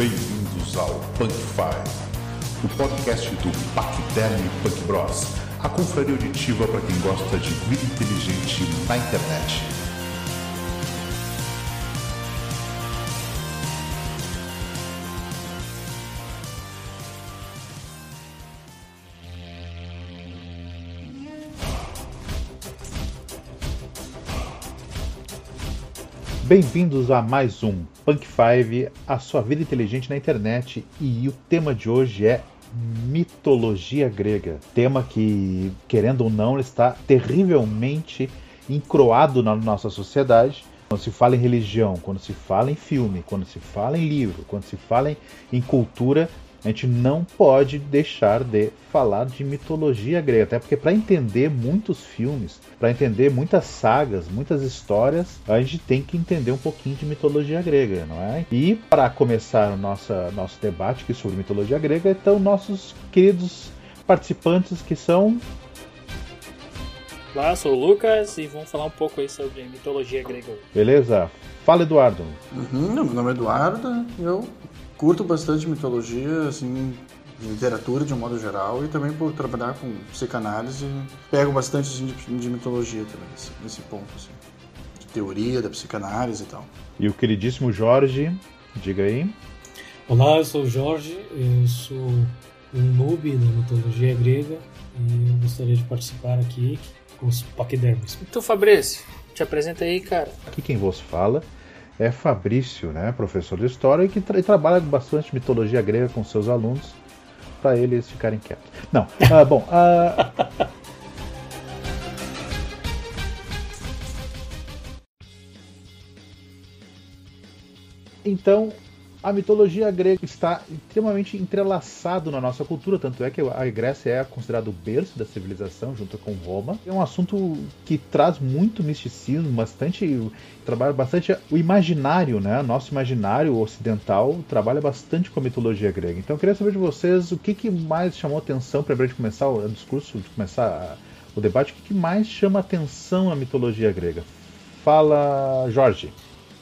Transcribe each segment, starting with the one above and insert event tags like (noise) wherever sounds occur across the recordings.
Bem-vindos ao Punk Five, o podcast do Pacterm Punk Bros, a confraria auditiva para quem gosta de vida inteligente na internet. Bem-vindos a mais um Punk Five, a sua vida inteligente na internet, e o tema de hoje é mitologia grega. Tema que, querendo ou não, está terrivelmente encroado na nossa sociedade. Quando se fala em religião, quando se fala em filme, quando se fala em livro, quando se fala em cultura, a gente não pode deixar de falar de mitologia grega, até porque para entender muitos filmes, para entender muitas sagas, muitas histórias, a gente tem que entender um pouquinho de mitologia grega, não é? E para começar o nosso, nosso debate aqui sobre mitologia grega, estão nossos queridos participantes que são Olá, sou o Lucas e vamos falar um pouco aí sobre mitologia grega. Beleza? Fala, Eduardo. Uhum, meu nome é Eduardo, eu curto bastante mitologia, assim, literatura de um modo geral e também por trabalhar com psicanálise, pego bastante assim, de, de, mitologia também, nesse, nesse ponto, assim, de teoria da psicanálise e tal. E o queridíssimo Jorge, diga aí. Olá, eu sou o Jorge, eu sou um noob da mitologia grega e eu gostaria de participar aqui com os paquidermes. Então, Fabrício, te apresenta aí, cara. Aqui quem vos fala é Fabrício, né, professor de história, que tra trabalha bastante mitologia grega com seus alunos para eles ficarem quietos. Não, ah, (laughs) bom. Ah... Então, a mitologia grega está extremamente entrelaçado na nossa cultura, tanto é que a Grécia é considerado o berço da civilização, junto com Roma. É um assunto que traz muito misticismo, bastante trabalha bastante o imaginário, né? Nosso imaginário ocidental trabalha bastante com a mitologia grega. Então, eu queria saber de vocês o que, que mais chamou atenção para a gente começar o discurso, de começar o debate, o que, que mais chama atenção na mitologia grega? Fala, Jorge.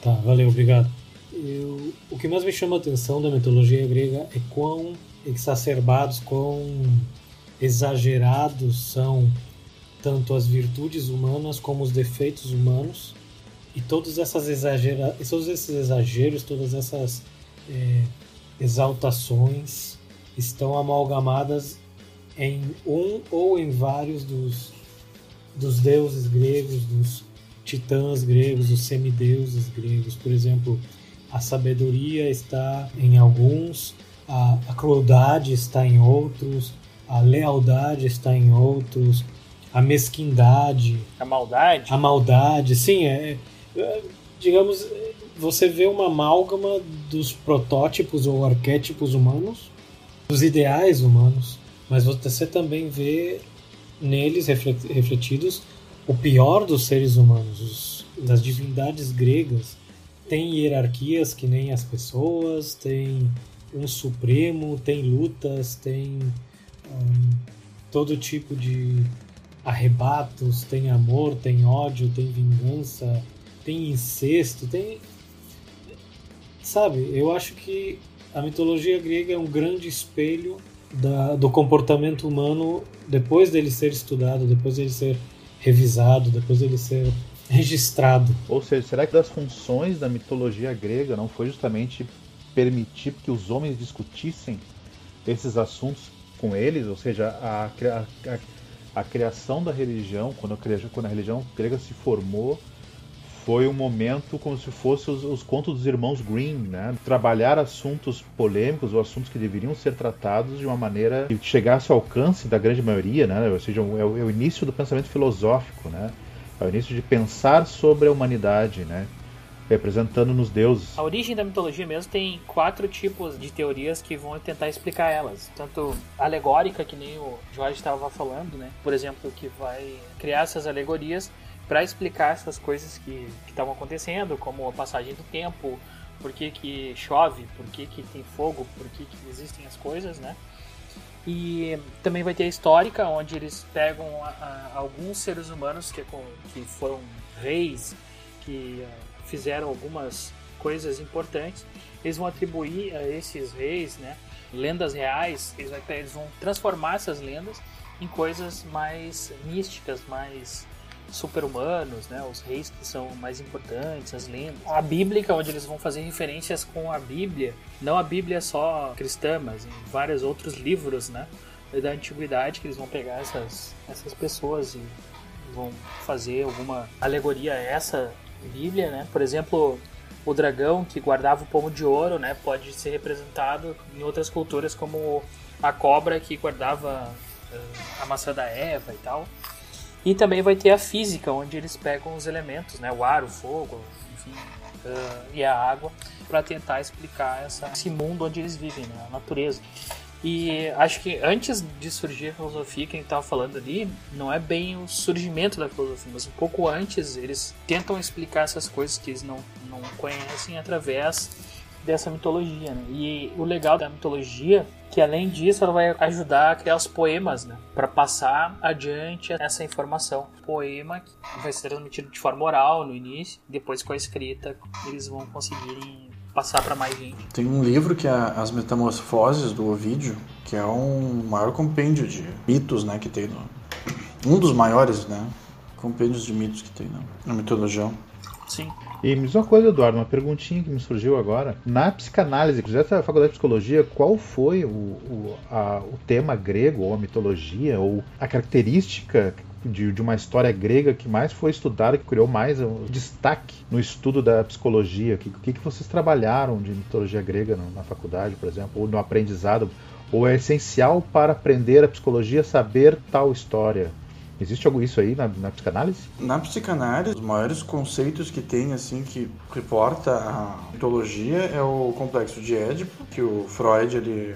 Tá, valeu, obrigado. Eu, o que mais me chama a atenção da mitologia grega é quão exacerbados, quão exagerados são tanto as virtudes humanas como os defeitos humanos e todas essas exagera todos esses exageros, todas essas é, exaltações estão amalgamadas em um ou em vários dos, dos deuses gregos, dos titãs gregos, dos semideuses gregos. Por exemplo, a sabedoria está em alguns, a, a crueldade está em outros, a lealdade está em outros, a mesquindade. A maldade? A maldade, sim. É, é, digamos, você vê uma amálgama dos protótipos ou arquétipos humanos, dos ideais humanos, mas você também vê neles refletidos o pior dos seres humanos, os, das divindades gregas tem hierarquias que nem as pessoas, tem um supremo, tem lutas, tem um, todo tipo de arrebatos, tem amor, tem ódio, tem vingança, tem incesto, tem. Sabe, eu acho que a mitologia grega é um grande espelho da, do comportamento humano depois dele ser estudado, depois dele ser revisado, depois dele ser registrado. Ou seja, será que das funções da mitologia grega não foi justamente permitir que os homens discutissem esses assuntos com eles? Ou seja, a, a, a, a criação da religião, quando a, quando a religião grega se formou, foi um momento como se fosse os, os, contos dos irmãos Green, né? Trabalhar assuntos polêmicos ou assuntos que deveriam ser tratados de uma maneira que chegasse ao alcance da grande maioria, né? Ou seja, é o, é o início do pensamento filosófico, né? Ao início de pensar sobre a humanidade, né? representando nos deuses. A origem da mitologia mesmo tem quatro tipos de teorias que vão tentar explicar elas. Tanto alegórica, que nem o Jorge estava falando, né? Por exemplo, que vai criar essas alegorias para explicar essas coisas que estavam acontecendo, como a passagem do tempo, por que, que chove, por que, que tem fogo, por que, que existem as coisas, né? E também vai ter a histórica, onde eles pegam a, a, alguns seres humanos que, que foram reis, que uh, fizeram algumas coisas importantes, eles vão atribuir a esses reis, né, lendas reais, eles, eles vão transformar essas lendas em coisas mais místicas, mais super-humanos, né? Os reis que são mais importantes, as lendas. A Bíblia, onde eles vão fazer referências com a Bíblia, não a Bíblia só cristã, mas em vários outros livros, né? Da antiguidade, que eles vão pegar essas, essas pessoas e vão fazer alguma alegoria a essa Bíblia, né? Por exemplo, o dragão que guardava o pomo de ouro, né? Pode ser representado em outras culturas como a cobra que guardava uh, a maçã da Eva e tal. E também vai ter a física, onde eles pegam os elementos, né? O ar, o fogo, enfim, uh, e a água, para tentar explicar essa, esse mundo onde eles vivem, né? a natureza. E acho que antes de surgir a filosofia que a gente estava falando ali, não é bem o surgimento da filosofia, mas um pouco antes eles tentam explicar essas coisas que eles não, não conhecem através dessa mitologia. Né? E o legal da mitologia que além disso ela vai ajudar a criar os poemas, né, para passar adiante essa informação. Poema que vai ser transmitido de forma oral no início, depois com a escrita eles vão conseguirem passar para mais gente. Tem um livro que é As Metamorfoses do Ovídio, que é um maior compêndio de mitos, né, que tem no... um dos maiores, né, compêndios de mitos que tem na, na mitologia. Sim. E me diz uma coisa, Eduardo, uma perguntinha que me surgiu agora. Na psicanálise, já da faculdade de psicologia, qual foi o, o, a, o tema grego, ou a mitologia, ou a característica de, de, uma história grega que mais foi estudada, que criou mais um destaque no estudo da psicologia? O que, que, que vocês trabalharam de mitologia grega na, na faculdade, por exemplo, ou no aprendizado? Ou é essencial para aprender a psicologia saber tal história? Existe algo isso aí na, na, psicanálise? Na psicanálise, os maiores conceitos que tem, assim, que reporta a mitologia é o complexo de Édipo, que o Freud, ele,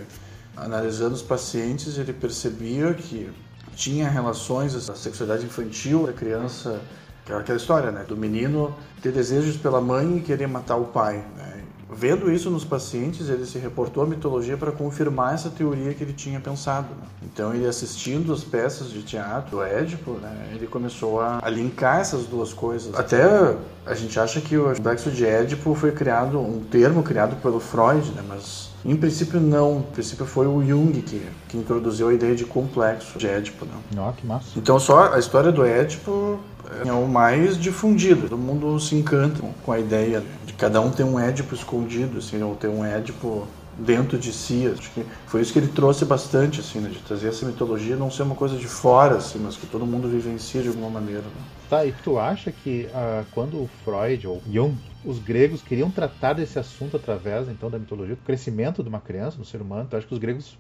analisando os pacientes, ele percebia que tinha relações, a sexualidade infantil da criança, é aquela história, né, do menino ter desejos pela mãe e querer matar o pai, né, Vendo isso nos pacientes, ele se reportou à mitologia para confirmar essa teoria que ele tinha pensado. Né? Então, ele assistindo as peças de teatro, Édipo, né, ele começou a, a, linkar essas duas coisas. Até a gente acha que o complexo de Édipo foi criado, um termo criado pelo Freud, né, mas em princípio não. Em princípio foi o Jung que, que introduziu a ideia de complexo de Édipo. Né? Oh, que massa. Então, só a história do Édipo é o mais difundido. Todo mundo se encanta com a ideia de cada um ter um Édipo escondido, assim, ou ter um Édipo dentro de si. Acho que foi isso que ele trouxe bastante, assim, né? de trazer essa mitologia não ser uma coisa de fora, assim, mas que todo mundo vivencia de alguma maneira. Né? Tá, e tu acha que uh, quando o Freud ou Jung os gregos queriam tratar desse assunto através então da mitologia, do crescimento de uma criança, do ser humano. Tu acha que os gregos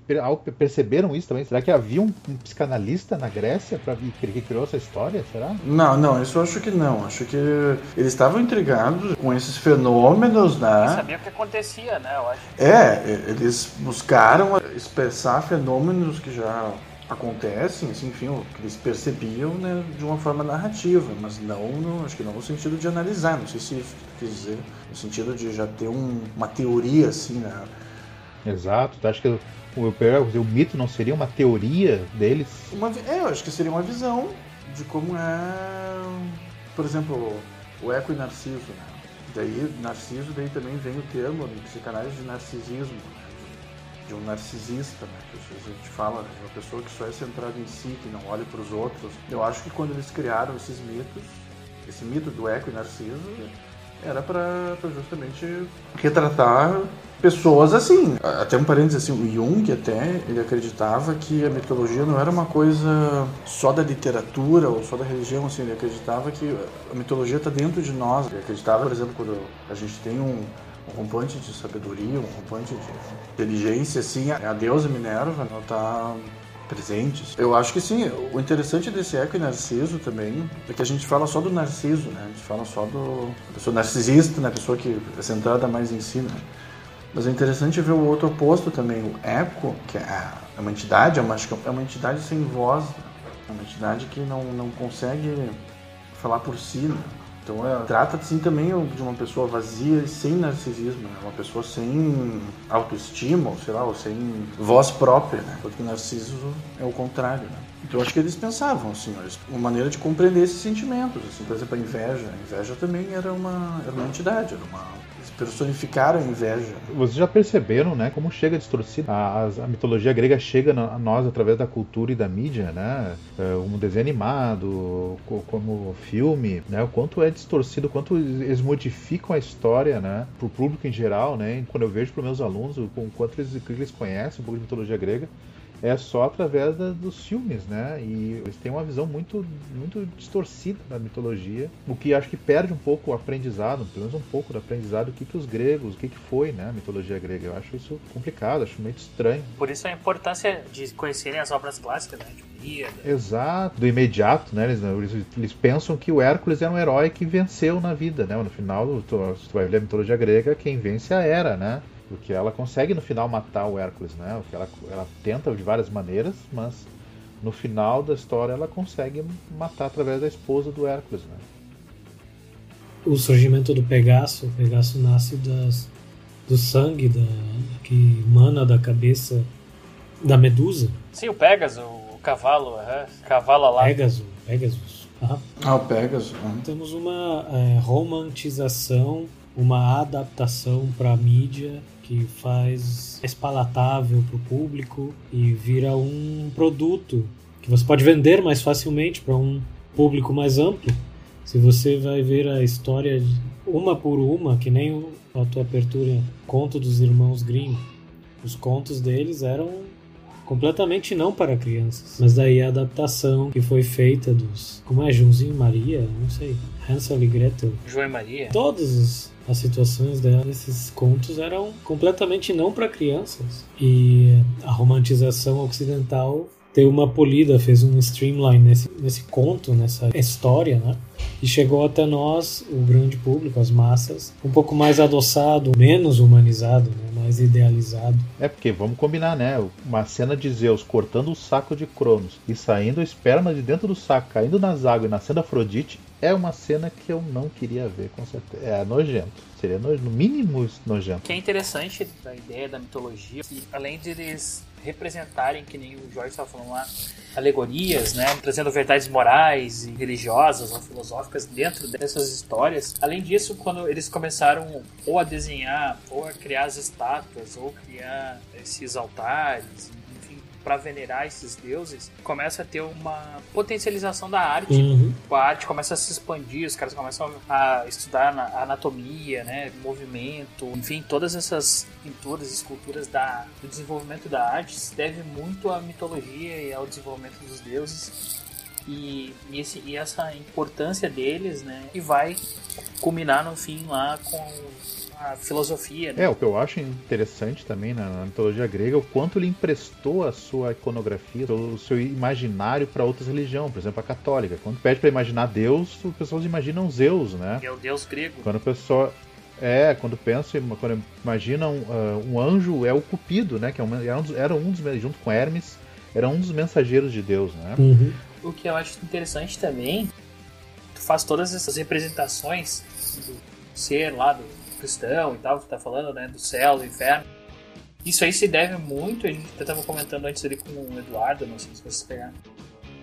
perceberam isso também? Será que havia um, um psicanalista na Grécia para que criou essa história? Será? Não, não, isso eu acho que não. Acho que eles estavam intrigados com esses fenômenos, né? Eles sabiam o que acontecia, né? Eu acho. É, eles buscaram expressar fenômenos que já acontecem, assim, enfim, o que eles percebiam né, de uma forma narrativa, mas não, no, acho que não no sentido de analisar, não sei se isso quer dizer, no sentido de já ter um, uma teoria, assim, né? Exato, tu acha que o, o, o mito não seria uma teoria deles? Uma, é, eu acho que seria uma visão de como é, por exemplo, o Eco e Narciso, né? Daí, Narciso, daí também vem o termo psicanálise de narcisismo, de um narcisista, né? A gente fala de uma pessoa que só é centrada em si, que não olha para os outros. Eu acho que quando eles criaram esses mitos, esse mito do eco e narciso, era para justamente retratar pessoas assim. Até um parênteses assim, o Jung até, ele acreditava que a mitologia não era uma coisa só da literatura ou só da religião, assim, ele acreditava que a mitologia está dentro de nós. Ele acreditava, por exemplo, quando a gente tem um, um rompante de sabedoria, um rompante de inteligência, assim, a deusa Minerva ela está presente. Eu acho que sim. O interessante desse Eco e Narciso também é que a gente fala só do Narciso, né? A gente fala só do pessoa narcisista, né? A pessoa que é centrada mais em si, né? Mas é interessante ver o outro oposto também, o Eco, que é uma entidade, é uma, é uma entidade sem voz, é uma entidade que não, não consegue falar por si, né? Então é, trata-se também de uma pessoa vazia e sem narcisismo, né? uma pessoa sem autoestima, ou sei lá, ou sem voz própria, né? Porque Narciso é o contrário, né? Então acho que eles pensavam assim, uma maneira de compreender esses sentimentos, assim, por exemplo, a inveja. A inveja também era uma, era uma entidade, era uma, personificaram a inveja. Vocês já perceberam, né, como chega distorcida? A, a, mitologia grega chega a nós através da cultura e da mídia, né? Como desenho animado, como filme, né? O quanto é distorcido, o quanto eles modificam a história, né? Para o público em geral, né? Quando eu vejo para meus alunos o quanto eles, eles conhecem um pouco de mitologia grega, é só através da, dos filmes, né? E eles têm uma visão muito, muito distorcida da mitologia, o que acho que perde um pouco o aprendizado, pelo menos um pouco do aprendizado, o que, que os gregos, o que, que foi, né? A mitologia grega. Eu acho isso complicado, acho meio estranho. Por isso a importância de conhecerem as obras clássicas, né? Tipo, Exato, do imediato, né? Eles, eles, eles, pensam que o Hércules é um herói que venceu na vida, né? No final, tu, tu vai ler a mitologia grega, quem vence é a Hera, né? Porque ela consegue no final matar o Hércules, né? Porque ela, ela tenta de várias maneiras, mas no final da história ela consegue matar através da esposa do Hércules, né? O surgimento do Pegaso, o Pegaso nasce das, do sangue da, que emana da cabeça da Medusa. Sim, o Pegasus, o cavalo, uhum. cavalo lá. Pegasus, Pegasus. Uhum. Ah, o Pegasus. Uhum. Temos uma é, romantização, uma adaptação para a mídia que faz mais palatável para o público e vira um produto que você pode vender mais facilmente para um público mais amplo. Se você vai ver a história uma por uma, que nem a tua abertura conto dos irmãos Grimm, os contos deles eram completamente não para crianças. Mas daí a adaptação que foi feita dos. Como é? Joãozinho e Maria? Não sei. Hansel e Gretel. João e Maria? Todos as situações dela, esses contos eram completamente não para crianças. E a romantização ocidental deu uma polida, fez um streamline nesse, nesse conto, nessa história, né? E chegou até nós, o grande público, as massas, um pouco mais adoçado, menos humanizado, né? mais idealizado. É porque, vamos combinar, né? Uma cena de Zeus cortando o saco de Cronos e saindo o esperma de dentro do saco, caindo nas águas e nascendo Afrodite, é uma cena que eu não queria ver, com certeza. É nojento. Seria no, no mínimo nojento. O que é interessante da ideia da mitologia, que além de eles representarem, que nem o Jorge estava falando lá, alegorias, né, trazendo verdades morais e religiosas ou filosóficas dentro dessas histórias. Além disso, quando eles começaram ou a desenhar, ou a criar as estátuas, ou criar esses altares, para venerar esses deuses, começa a ter uma potencialização da arte. Uhum. A arte começa a se expandir, os caras começam a estudar a anatomia, né, movimento, enfim, todas essas pinturas, esculturas da, do desenvolvimento da arte se deve muito à mitologia e ao desenvolvimento dos deuses. E, e, esse, e essa importância deles, né, e vai culminar no fim lá com a filosofia. Né? É, o que eu acho interessante também na, na mitologia grega é o quanto ele emprestou a sua iconografia, o seu imaginário para outras religiões, por exemplo, a católica. Quando pede para imaginar Deus, as pessoas imaginam Zeus, né? Que é o Deus grego. Quando a pessoa é, quando pensa, quando imaginam uh, um anjo, é o Cupido, né? Que é um, era, um dos, era um dos, junto com Hermes, era um dos mensageiros de Deus, né? Uhum. O que eu acho interessante também, tu faz todas essas representações do ser lá, do cristão e tal, que tá falando, né, do céu, do inferno. Isso aí se deve muito, a gente até tava comentando antes ali com o Eduardo, não sei se vocês pegaram,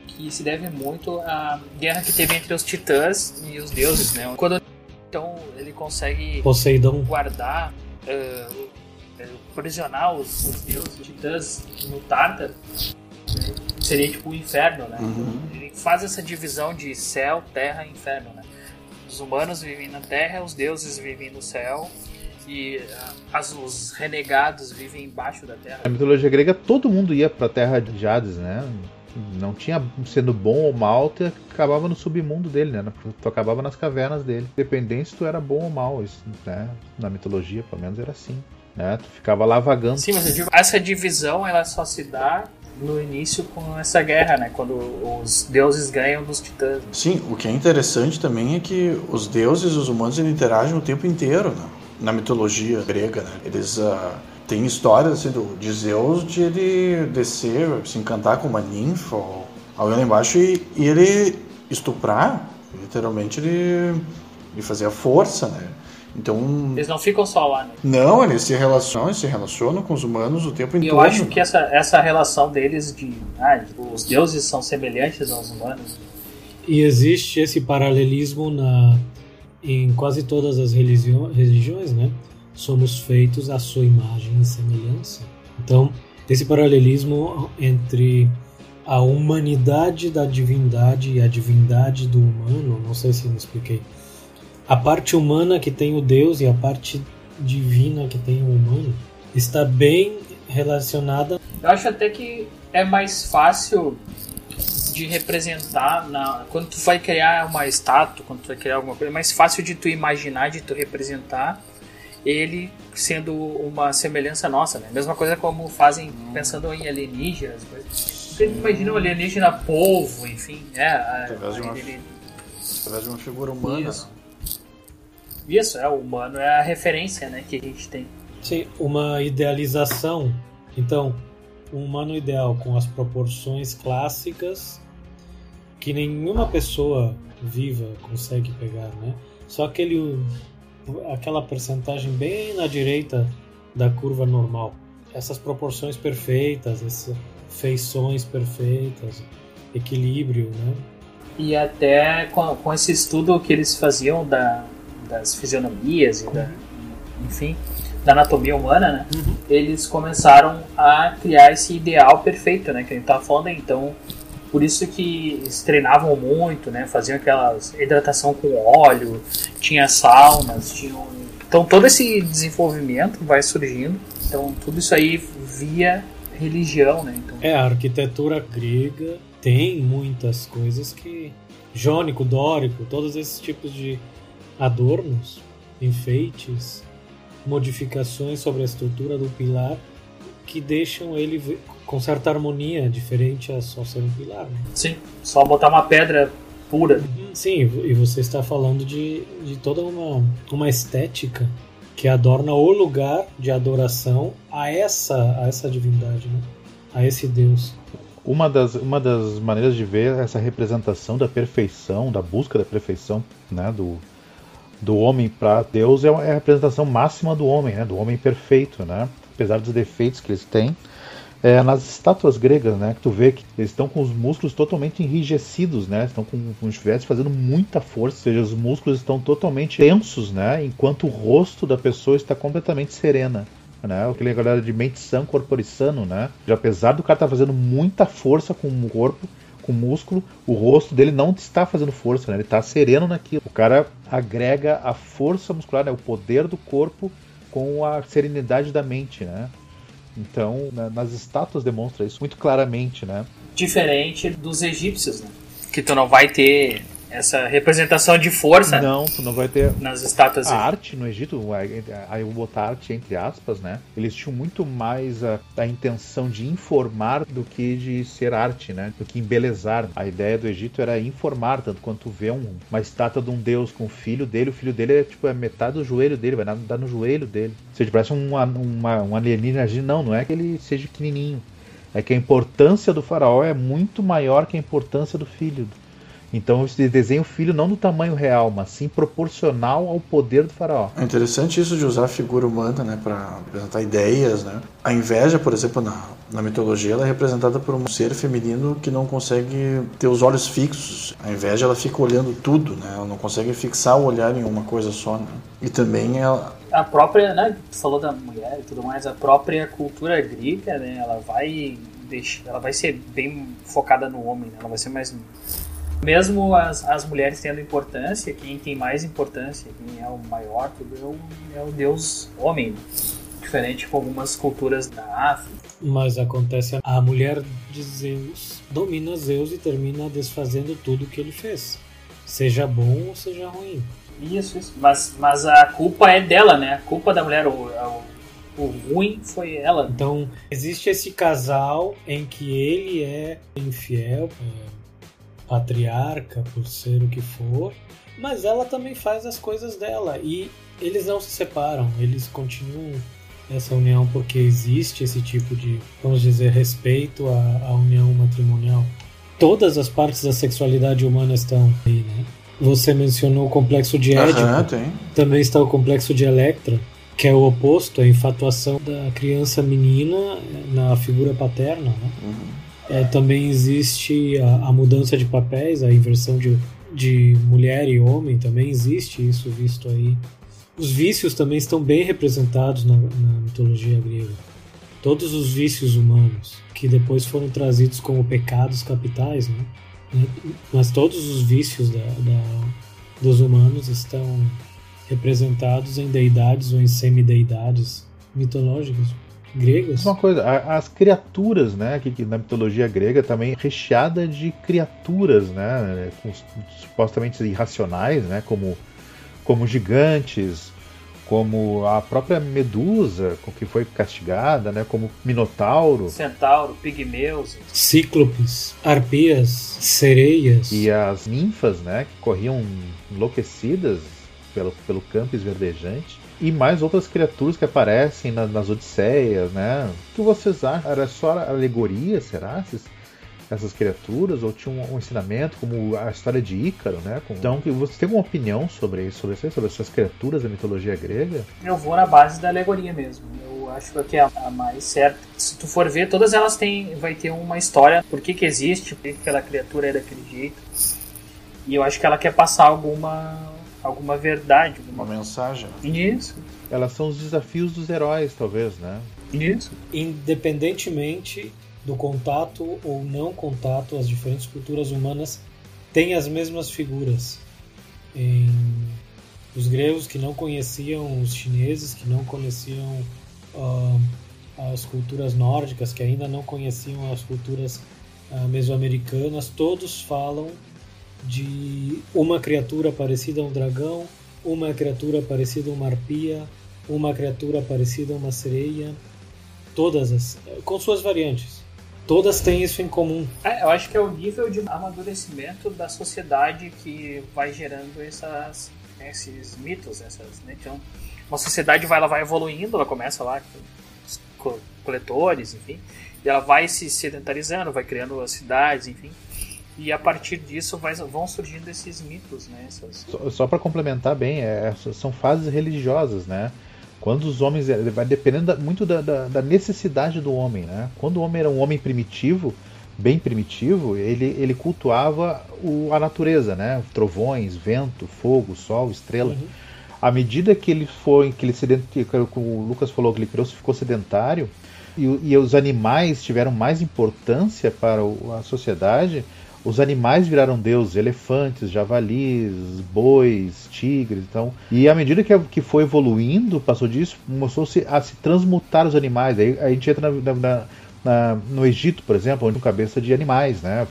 que se deve muito à guerra que teve entre os titãs e os deuses, né? Quando então ele consegue Poseidon. guardar, uh, prisionar os, os deuses, os titãs no Tártaro, né? seria tipo o inferno, né? Uhum. Ele faz essa divisão de céu, terra e inferno, né? Os humanos vivem na Terra, os deuses vivem no céu e ah, as, os renegados vivem embaixo da Terra. Na mitologia grega, todo mundo ia para a Terra de Hades, né? Não tinha sendo bom ou mal, tu acabava no submundo dele, né? Tu acabava nas cavernas dele. Independente se tu era bom ou mal, isso, né? Na mitologia, pelo menos, era assim. Né? Tu ficava lá vagando. Sim, mas essa divisão ela só se dá no início com essa guerra, né? Quando os deuses ganham dos titãs. Sim, o que é interessante também é que os deuses e os humanos interagem o tempo inteiro né? na mitologia grega, né? Eles uh, têm histórias assim, do, de Zeus de ele descer, se encantar com uma ninfa ou alguém lá embaixo e, e ele estuprar, literalmente ele, ele fazia força, né? Então. Eles não ficam só lá, né? Não, eles se relacionam, eles se relacionam com os humanos o tempo inteiro. Eu acho que essa, essa relação deles de. Ah, os deuses são semelhantes aos humanos. E existe esse paralelismo na, em quase todas as religiões, né? Somos feitos à sua imagem e semelhança. Então, esse paralelismo entre a humanidade da divindade e a divindade do humano, não sei se me expliquei. A parte humana que tem o Deus e a parte divina que tem o humano está bem relacionada. Eu acho até que é mais fácil de representar na quando tu vai criar uma estátua, quando tu vai criar alguma coisa, é mais fácil de tu imaginar, de tu representar ele sendo uma semelhança nossa, né? Mesma coisa como fazem pensando em alienígenas, você imagina um alienígena polvo, enfim, é, através de uma, ele... através de uma figura humana. Isso. Isso, é, o humano é a referência, né, que a gente tem. Sim, uma idealização. Então, um humano ideal com as proporções clássicas que nenhuma pessoa viva consegue pegar, né? Só aquele aquela percentagem bem na direita da curva normal. Essas proporções perfeitas, essas feições perfeitas, equilíbrio, né? E até com, com esse estudo que eles faziam da, das fisionomias e da, enfim, da anatomia humana, né? Uhum. Eles começaram a criar esse ideal perfeito, né? Que a gente tava falando. Então, por isso que eles treinavam muito, né? Faziam aquelas hidratação com óleo, tinha saunas, tinham... Então todo esse desenvolvimento vai surgindo. Então tudo isso aí via religião, né? Então... É, a arquitetura grega tem muitas coisas que jônico, dórico, todos esses tipos de adornos, enfeites, modificações sobre a estrutura do pilar que deixam ele com certa harmonia, diferente a só ser um pilar. Né? Sim, só botar uma pedra pura. Sim, e você está falando de, de toda uma, uma estética que adorna o lugar de adoração a essa, a essa divindade, né? a esse Deus. Uma das, uma das maneiras de ver essa representação da perfeição, da busca da perfeição, né, do, do homem para Deus é, é a representação máxima do homem, né? do homem perfeito, né? apesar dos defeitos que eles têm. É, nas estátuas gregas, né, que tu vê que eles estão com os músculos totalmente enrijecidos, né, estão com, como se fazendo muita força, ou seja, os músculos estão totalmente tensos, né, enquanto o rosto da pessoa está completamente serena. Né, aquele galera de mente sã, corpore sano, né, já apesar do cara estar tá fazendo muita força com o corpo, com músculo, o rosto dele não está fazendo força, né? ele está sereno naquilo. O cara agrega a força muscular, né? o poder do corpo com a serenidade da mente, né? Então, na, nas estátuas demonstra isso muito claramente, né? Diferente dos egípcios, né? Que tu não vai ter essa representação de força. Não, tu não vai ter. Nas estátuas. A arte no Egito, aí eu vou botar arte entre aspas, né? Eles tinham muito mais a, a, intenção de informar do que de ser arte, né? Do que embelezar. A ideia do Egito era informar, tanto quanto tu vê um, uma estátua de um deus com o filho dele, o filho dele é tipo é metade do joelho dele, vai dar no joelho dele. Ou seja, parece um, uma, um alienígena. Não, não é que ele seja pequenininho. É que a importância do faraó é muito maior que a importância do filho. Então você desenha o filho não do tamanho real, mas sim proporcional ao poder do faraó. É interessante isso de usar a figura humana, né, para apresentar ideias, né? A inveja, por exemplo, na, na mitologia, ela é representada por um ser feminino que não consegue ter os olhos fixos. A inveja, ela fica olhando tudo, né? Ela não consegue fixar o olhar em uma coisa só, né? E também ela a própria, né, tu falou da mulher e tudo mais, a própria cultura grega, né, ela vai deixar, ela vai ser bem focada no homem, né? ela vai ser mais mesmo as, as mulheres tendo importância, quem tem mais importância, quem é o maior, tudo é o, é o deus homem. Diferente com algumas culturas da África. Mas acontece a mulher de Zeus domina Zeus e termina desfazendo tudo que ele fez. Seja bom ou seja ruim. Isso, isso. Mas, mas a culpa é dela, né? A culpa da mulher, o, o, o ruim foi ela. Então, existe esse casal em que ele é infiel, é patriarca por ser o que for, mas ela também faz as coisas dela e eles não se separam, eles continuam essa união porque existe esse tipo de, vamos dizer, respeito à, à união matrimonial. Todas as partes da sexualidade humana estão aí, né? Você mencionou o complexo de Édipo. Uhum, também está o complexo de Electra, que é o oposto, a infatuação da criança menina na figura paterna, né? Uhum. É, também existe a, a, mudança de papéis, a inversão de de mulher e homem também existe isso visto aí. Os vícios também estão bem representados na, na mitologia grega. Todos os vícios humanos, que depois foram trazidos como pecados capitais, né? mas todos os vícios da, da, dos humanos estão representados em deidades ou em semideidades mitológicas gregas. Uma coisa, as criaturas, né, que, na mitologia grega também recheada de criaturas, né, com, supostamente irracionais, né, como como gigantes, como a própria Medusa, que foi castigada, né, como Minotauro, Centauro, Pigmeus, Cíclopes, Arpias, Sereias. E as ninfas, né, que corriam enlouquecidas pelo, pelo campo esverdejante e mais outras criaturas que aparecem na, nas Odisseias, né? O que vocês acham? Era só alegoria, será? Essas, essas criaturas? Ou tinha um, um, ensinamento, como a história de Ícaro, né? Então, você tem uma opinião sobre isso, sobre, isso, sobre essas criaturas da mitologia grega? Eu vou na base da alegoria mesmo. Eu acho que é a mais certa. Se tu for ver, todas elas têm, vai ter uma história, por que que existe, por que aquela criatura é daquele jeito. E eu acho que ela quer passar alguma alguma verdade. Alguma... Uma mensagem. Isso. Elas são os desafios dos heróis, talvez, né? Isso. Independentemente do contato ou não contato, as diferentes culturas humanas têm as mesmas figuras. Em... Os gregos que não conheciam os chineses, que não conheciam uh, as culturas nórdicas, que ainda não conheciam as culturas uh, mesoamericanas, todos falam de uma criatura parecida a um dragão, uma criatura parecida a uma arpia, uma criatura parecida a uma sereia, todas as, com suas variantes. Todas têm isso em comum. É, eu acho que é o nível de amadurecimento da sociedade que vai gerando essas, esses mitos, essas, né? Então, uma sociedade vai, ela vai evoluindo, ela começa lá com coletores, enfim, e ela vai se sedentarizando, vai criando as cidades, enfim. E a partir disso vai, vão surgindo esses mitos, né? Essas... Só, só para complementar bem, é, são fases religiosas, né? Quando os homens. É, vai dependendo da, muito da, da, da, necessidade do homem, né? Quando o homem era um homem primitivo, bem primitivo, ele, ele cultuava o, a natureza, né? Trovões, vento, fogo, sol, estrela. Uhum. À medida que ele foi, que ele sedent... que o Lucas falou que ele criou, ficou sedentário, e, e os animais tiveram mais importância para a sociedade, os animais viraram deuses, elefantes, javalis, bois, tigres, então. E à medida que, que foi evoluindo, passou disso, começou-se a se transmutar os animais. Aí, a gente entra na, na, na, no Egito, por exemplo, onde cabeça de animais, né?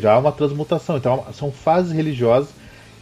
Já há uma transmutação. Então são fases religiosas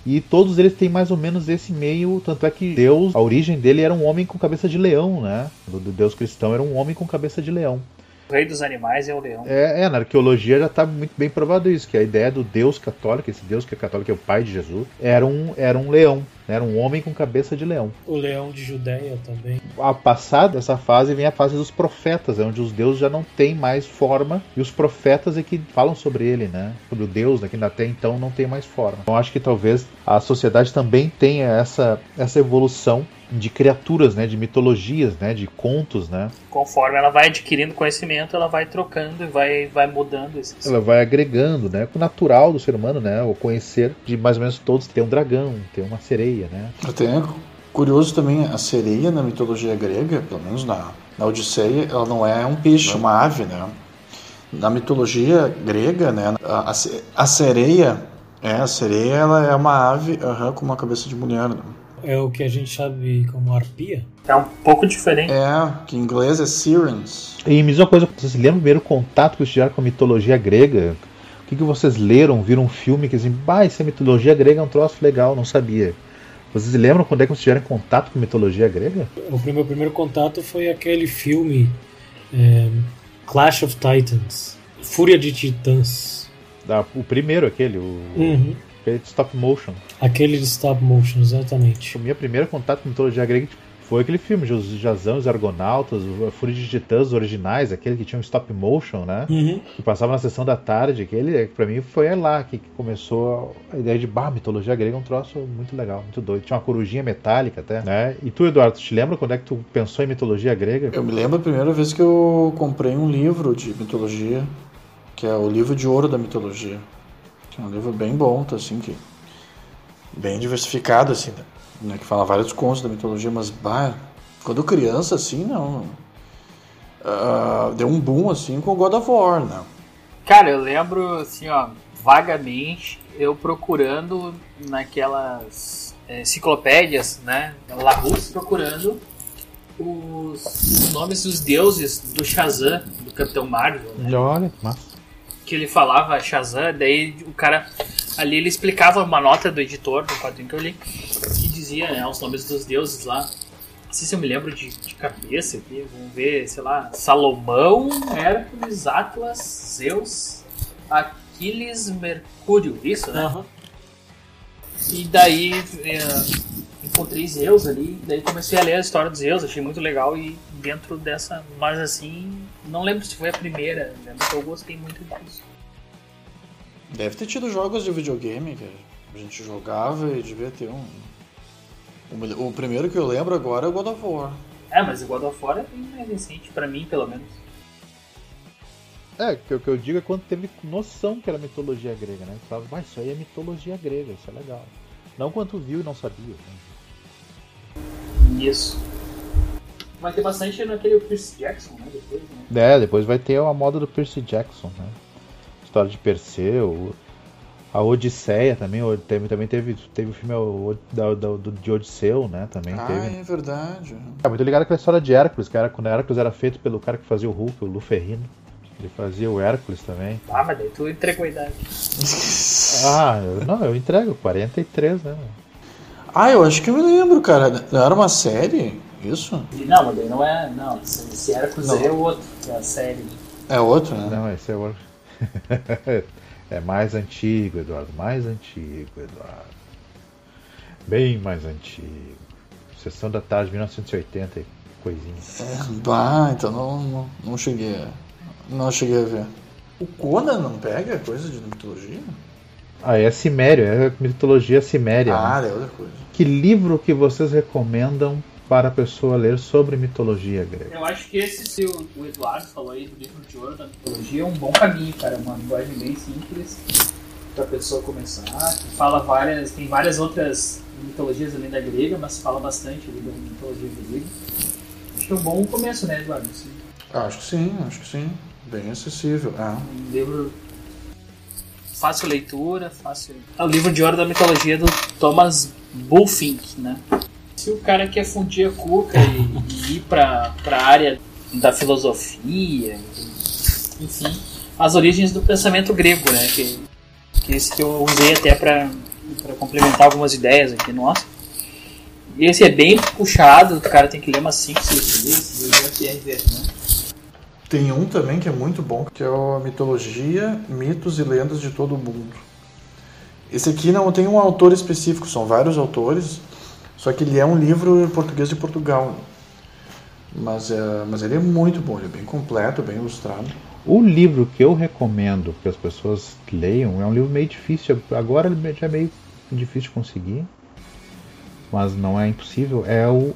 e todos eles têm mais ou menos esse meio, tanto é que Deus, a origem dele era um homem com cabeça de leão, né? Do Deus cristão era um homem com cabeça de leão. O rei dos animais é o leão. É, é na arqueologia já está muito bem provado isso, que a ideia do Deus católico, esse Deus que é católico, que é o pai de Jesus, era um, era um leão. Né? Era um homem com cabeça de leão. O leão de Judéia também. A passada dessa fase vem a fase dos profetas, onde os deuses já não têm mais forma e os profetas é que falam sobre ele, né? Sobre o Deus, né? que até então não tem mais forma. Então acho que talvez a sociedade também tenha essa, essa evolução de criaturas, né, de mitologias, né, de contos, né. Conforme ela vai adquirindo conhecimento, ela vai trocando e vai, vai mudando esses. Ela vai agregando, né, o natural do ser humano, né, o conhecer de mais ou menos todos. Tem um dragão, tem uma sereia, né. Até curioso também a sereia na mitologia grega, pelo menos na, na Odisseia, ela não é um peixe, é uma ave, né. Na mitologia grega, né, a, a sereia, é a sereia, ela é uma ave uhum, com uma cabeça de mulher. Né? É o que a gente sabe como arpia? É um pouco diferente. É, que em inglês é sirens. E me diz uma coisa, vocês lembram o primeiro contato que vocês tiveram com a mitologia grega? O que, que vocês leram, viram um filme que dizem, bah, essa mitologia grega é um troço legal, não sabia. Vocês lembram quando é que vocês tiveram contato com mitologia grega? O meu primeiro contato foi aquele filme é, Clash of Titans, Fúria de Titãs. Ah, o primeiro, aquele, o... Uhum. Aquele de stop motion. Aquele de stop motion, exatamente. O meu primeiro contato com mitologia grega foi aquele filme, os Jazão, os Argonautas, a Fúria de Titãs originais, aquele que tinha um stop motion, né? Uhum. Que passava na sessão da tarde. Aquele, pra mim, foi lá que começou a ideia de, bah, mitologia grega é um troço muito legal, muito doido. Tinha uma corujinha metálica até, né? E tu, Eduardo, te lembra quando é que tu pensou em mitologia grega? Eu me lembro a primeira vez que eu comprei um livro de mitologia, que é o livro de ouro da mitologia. É um livro bem bom, tá, assim, que bem diversificado, assim, né? Que fala vários contos da mitologia, mas, bah, quando criança, assim, não. Uh, deu um boom, assim, com God of War, né? Cara, eu lembro, assim, ó, vagamente, eu procurando naquelas é, enciclopédias, né, Larousse, procurando os nomes dos deuses do Shazam, do Capitão Marvel. Né? Olha, massa. Que ele falava Shazam, daí o cara ali ele explicava uma nota do editor do quadrinho que eu li, que dizia né, os nomes dos deuses lá. Não sei se eu me lembro de, de cabeça aqui, vamos ver, sei lá, Salomão, Hércules, Atlas, Zeus, Aquiles, Mercúrio, isso, né? Uhum. E daí é, encontrei Zeus ali, daí comecei a ler a história dos Zeus, achei muito legal e dentro dessa, mas assim, não lembro se foi a primeira, lembro que eu gostei muito disso. Deve ter tido jogos de videogame que a gente jogava e devia ter um. O primeiro que eu lembro agora é o God of War. É, mas o God of War é bem mais recente, pra mim pelo menos. É, o que eu digo é quando teve noção que era mitologia grega, né? Falava, mas isso aí é mitologia grega, isso é legal. Não quando viu e não sabia. Né? Isso. Vai ter bastante naquele Percy Jackson, né? Depois, né? É, depois vai ter a moda do Percy Jackson, né? História de Perseu, a Odisseia também, teve, também teve, teve o filme da, da, do, de Odisseu, né? Também ah, teve. é verdade. É muito ligado com a história de Hércules, que era, quando Hércules era feito pelo cara que fazia o Hulk, o Luferrino. Ele fazia o Hércules também. Ah, mas daí tu entregou a idade. (laughs) ah, eu, não, eu entrego, 43, né? Ah, eu acho que eu me lembro, cara. Não era uma série? Isso? Não, mas daí não é. Não, esse Hércules não. é o outro, é a série. É outro, né? Não, esse é o outro. (laughs) é mais antigo, Eduardo. Mais antigo, Eduardo. Bem mais antigo. Sessão da tarde, 1980, coisinha. É, bah, então não, não, não cheguei a não cheguei a ver. O Conan não pega coisa de mitologia? Ah, é Cimério, é mitologia Ciméria. Ah, né? é outra coisa. Que livro que vocês recomendam para a pessoa ler sobre mitologia grega? Eu acho que esse que o Eduardo falou aí do livro de ouro da mitologia é um bom caminho, cara. Uma linguagem bem simples para a pessoa começar. Fala várias, tem várias outras mitologias além da grega, mas fala bastante ali da mitologia grega. Acho que é um bom começo, né, Eduardo? Sim. Acho que sim, acho que sim. Bem acessível. É. Um livro fácil leitura, fácil. É o livro de ouro da mitologia do Thomas Bulfink, né? Se o cara quer fundir a cuca e, e ir para a área da filosofia, enfim, as origens do pensamento grego, né? Que, que esse que eu usei até para complementar algumas ideias aqui nossa. E esse é bem puxado, o cara tem que ler umas 5, 6 vezes, ver, né? Tem um também que é muito bom, que é a Mitologia, Mitos e Lendas de Todo o Mundo. Esse aqui não tem um autor específico, são vários autores, só que ele é um livro em português de Portugal. Mas, é, mas ele é muito bom, ele é bem completo, bem ilustrado. O livro que eu recomendo que as pessoas leiam é um livro meio difícil, agora já é meio difícil de conseguir, mas não é impossível, é o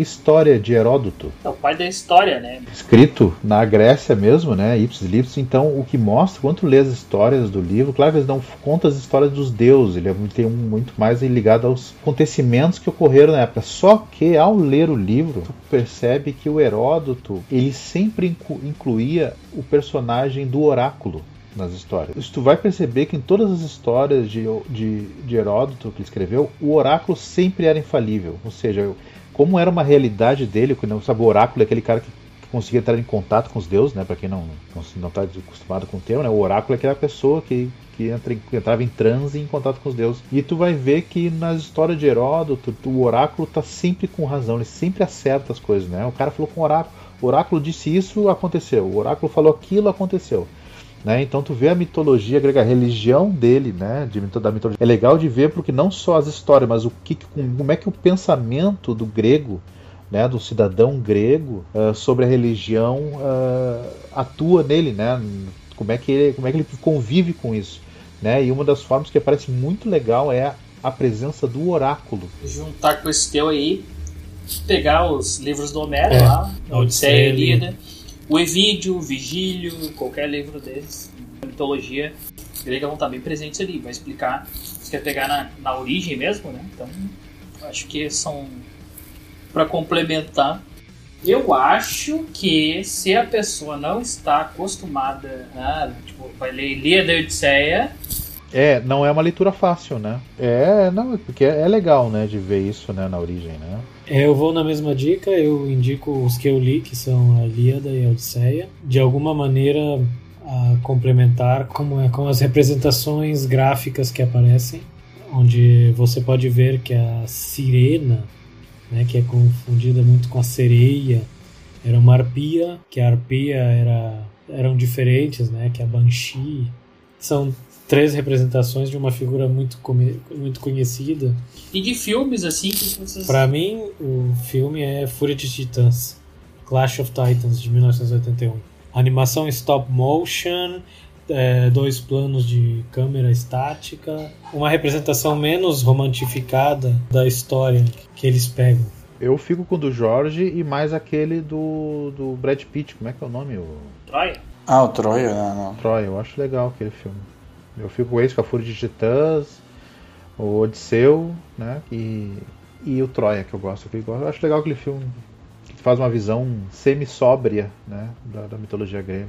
História de Heródoto. É o pai da história, né? Escrito na Grécia mesmo, né? Ipsis. Então, o que mostra, quando tu lê as histórias do livro, claro que eles não contam as histórias dos deuses, ele é tem um muito mais ligado aos acontecimentos que ocorreram na época. Só que, ao ler o livro, tu percebe que o Heródoto, ele sempre incluía o personagem do oráculo nas histórias. Tu vai perceber que em todas as histórias de, de, de Heródoto que ele escreveu, o oráculo sempre era infalível. Ou seja, como era uma realidade dele, não sabe, o oráculo é aquele cara que conseguia entrar em contato com os deuses, né? Para quem não não está acostumado com o termo, né? O oráculo é aquela pessoa que que, entra, entrava em transe em contato com os deuses. E tu vai ver que nas histórias de Heródoto, o oráculo tá sempre com razão, ele sempre acerta as coisas, né? O cara falou com o oráculo, o oráculo disse isso, aconteceu. O oráculo falou aquilo, aconteceu. Né? Então tu vê a mitologia grega, a religião dele, né? De, da mitologia. É legal de ver porque não só as histórias, mas o que, como é que o pensamento do grego, né, do cidadão grego uh, sobre a religião uh, atua nele, né? Como é que ele, como é que ele convive com isso, né? E uma das formas que parece muito legal é a presença do oráculo. Juntar com esse teu aí, pegar os livros do Homero é, lá, Odisseia e Ilíada o Evídio, o Vigílio, qualquer livro desses, mitologia grega vão estar bem presentes ali, vai explicar Você quer pegar na, na origem mesmo, né? Então, acho que são para complementar. Eu acho que se a pessoa não está acostumada a, tipo, vai ler Ilíada e Odisseia, É, não é uma leitura fácil, né? É, não, porque é legal, né, de ver isso, né, na origem, né? É, eu vou na mesma dica, eu indico os que eu li, que são a Ilíada e a Odisseia. De alguma maneira a complementar com, com as representações gráficas que aparecem, onde você pode ver que a sirena, né, que é confundida muito com a sereia, era uma arpia, que a arpia era, eram diferentes, né, que a banshee. São três representações de uma figura muito, come- muito conhecida. e de filmes assim que vocês. Pra mim, o filme é Fúria de Titãs, Clash of Titans, de 1981. Animação stop motion, é, dois planos de câmera estática, uma representação menos romantificada da história que eles pegam. Eu fico com o do Jorge e mais aquele do, do Brad Pitt, como é que é o nome? O Troia? Ah, o Troia, né? Não. Troy, eu acho legal aquele filme. Eu fico com esse, com a Fúria de Titãs, o Odisseu, né? E, e o Troia, que eu gosto. que Eu acho legal aquele filme que faz uma visão semi-sóbria, né? Da, da mitologia grega.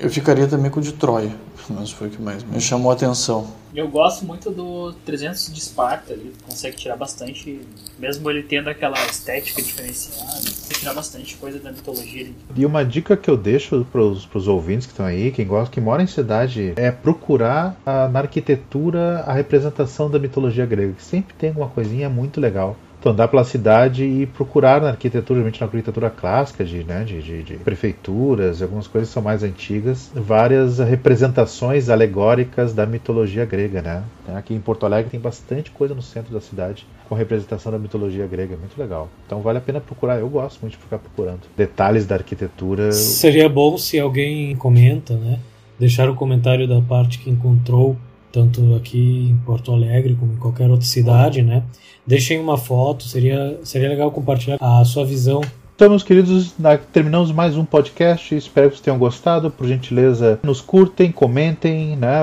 Eu ficaria também com o de Troia, mas foi o que mais me chamou a atenção. Eu gosto muito do 300 de Esparta, ele consegue tirar bastante, mesmo ele tendo aquela estética diferenciada, consegue tirar bastante coisa da mitologia. ali. E uma dica que eu deixo pros, pros ouvintes que estão aí, quem gosta, que mora em cidade, é procurar ah, na arquitetura a representação da mitologia grega. que Sempre tem alguma coisinha muito legal. Então, andar pela cidade e procurar na arquitetura, geralmente na arquitetura clássica, de, né, de, de, de prefeituras, algumas coisas que são mais antigas, várias representações alegóricas da mitologia grega, né? Aqui em Porto Alegre tem bastante coisa no centro da cidade com representação da mitologia grega, muito legal. Então vale a pena procurar, eu gosto muito de ficar procurando. Detalhes da arquitetura. Seria bom se alguém comenta, né? Deixar o comentário da parte que encontrou, tanto aqui em Porto Alegre como em qualquer outra cidade, né? Deixem uma foto, seria, seria legal compartilhar a sua visão Então, meus queridos, na- terminamos mais um podcast. Espero que vocês tenham gostado. Por gentileza, nos curtem, comentem, né?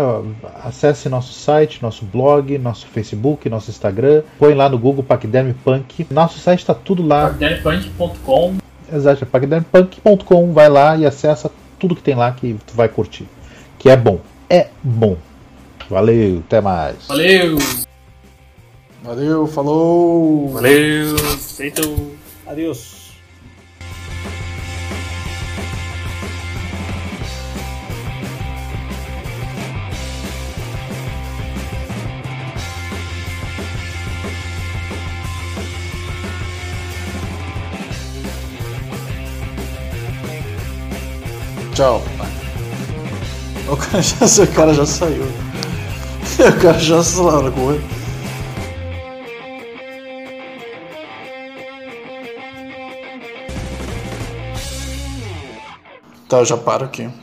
Acesse nosso site, nosso blog, nosso Facebook, nosso Instagram. Põe lá no Google Paquiderme Punk. Nosso site está tudo lá. Darkpunk.com Exato, é paquidermepunk.com. Vai lá e acessa tudo que tem lá que tu vai curtir. Que é bom. É bom. Valeu, até mais. Valeu! Valeu, falou! Valeu! Feito! Adeus. Tchau. O cara já, o cara já saiu. (laughs) Já se largou. Tá, eu já paro aqui.